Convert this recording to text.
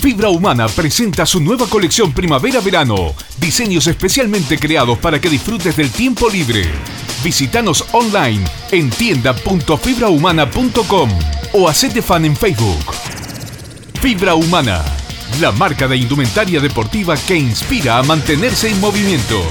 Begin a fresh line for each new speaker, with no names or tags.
Fibra Humana presenta su nueva colección primavera-verano. Diseños especialmente creados para que disfrutes del tiempo libre. Visítanos online en tienda.fibrahumana.com o hacete fan en Facebook. Fibra Humana, la marca de indumentaria deportiva que inspira a mantenerse en movimiento.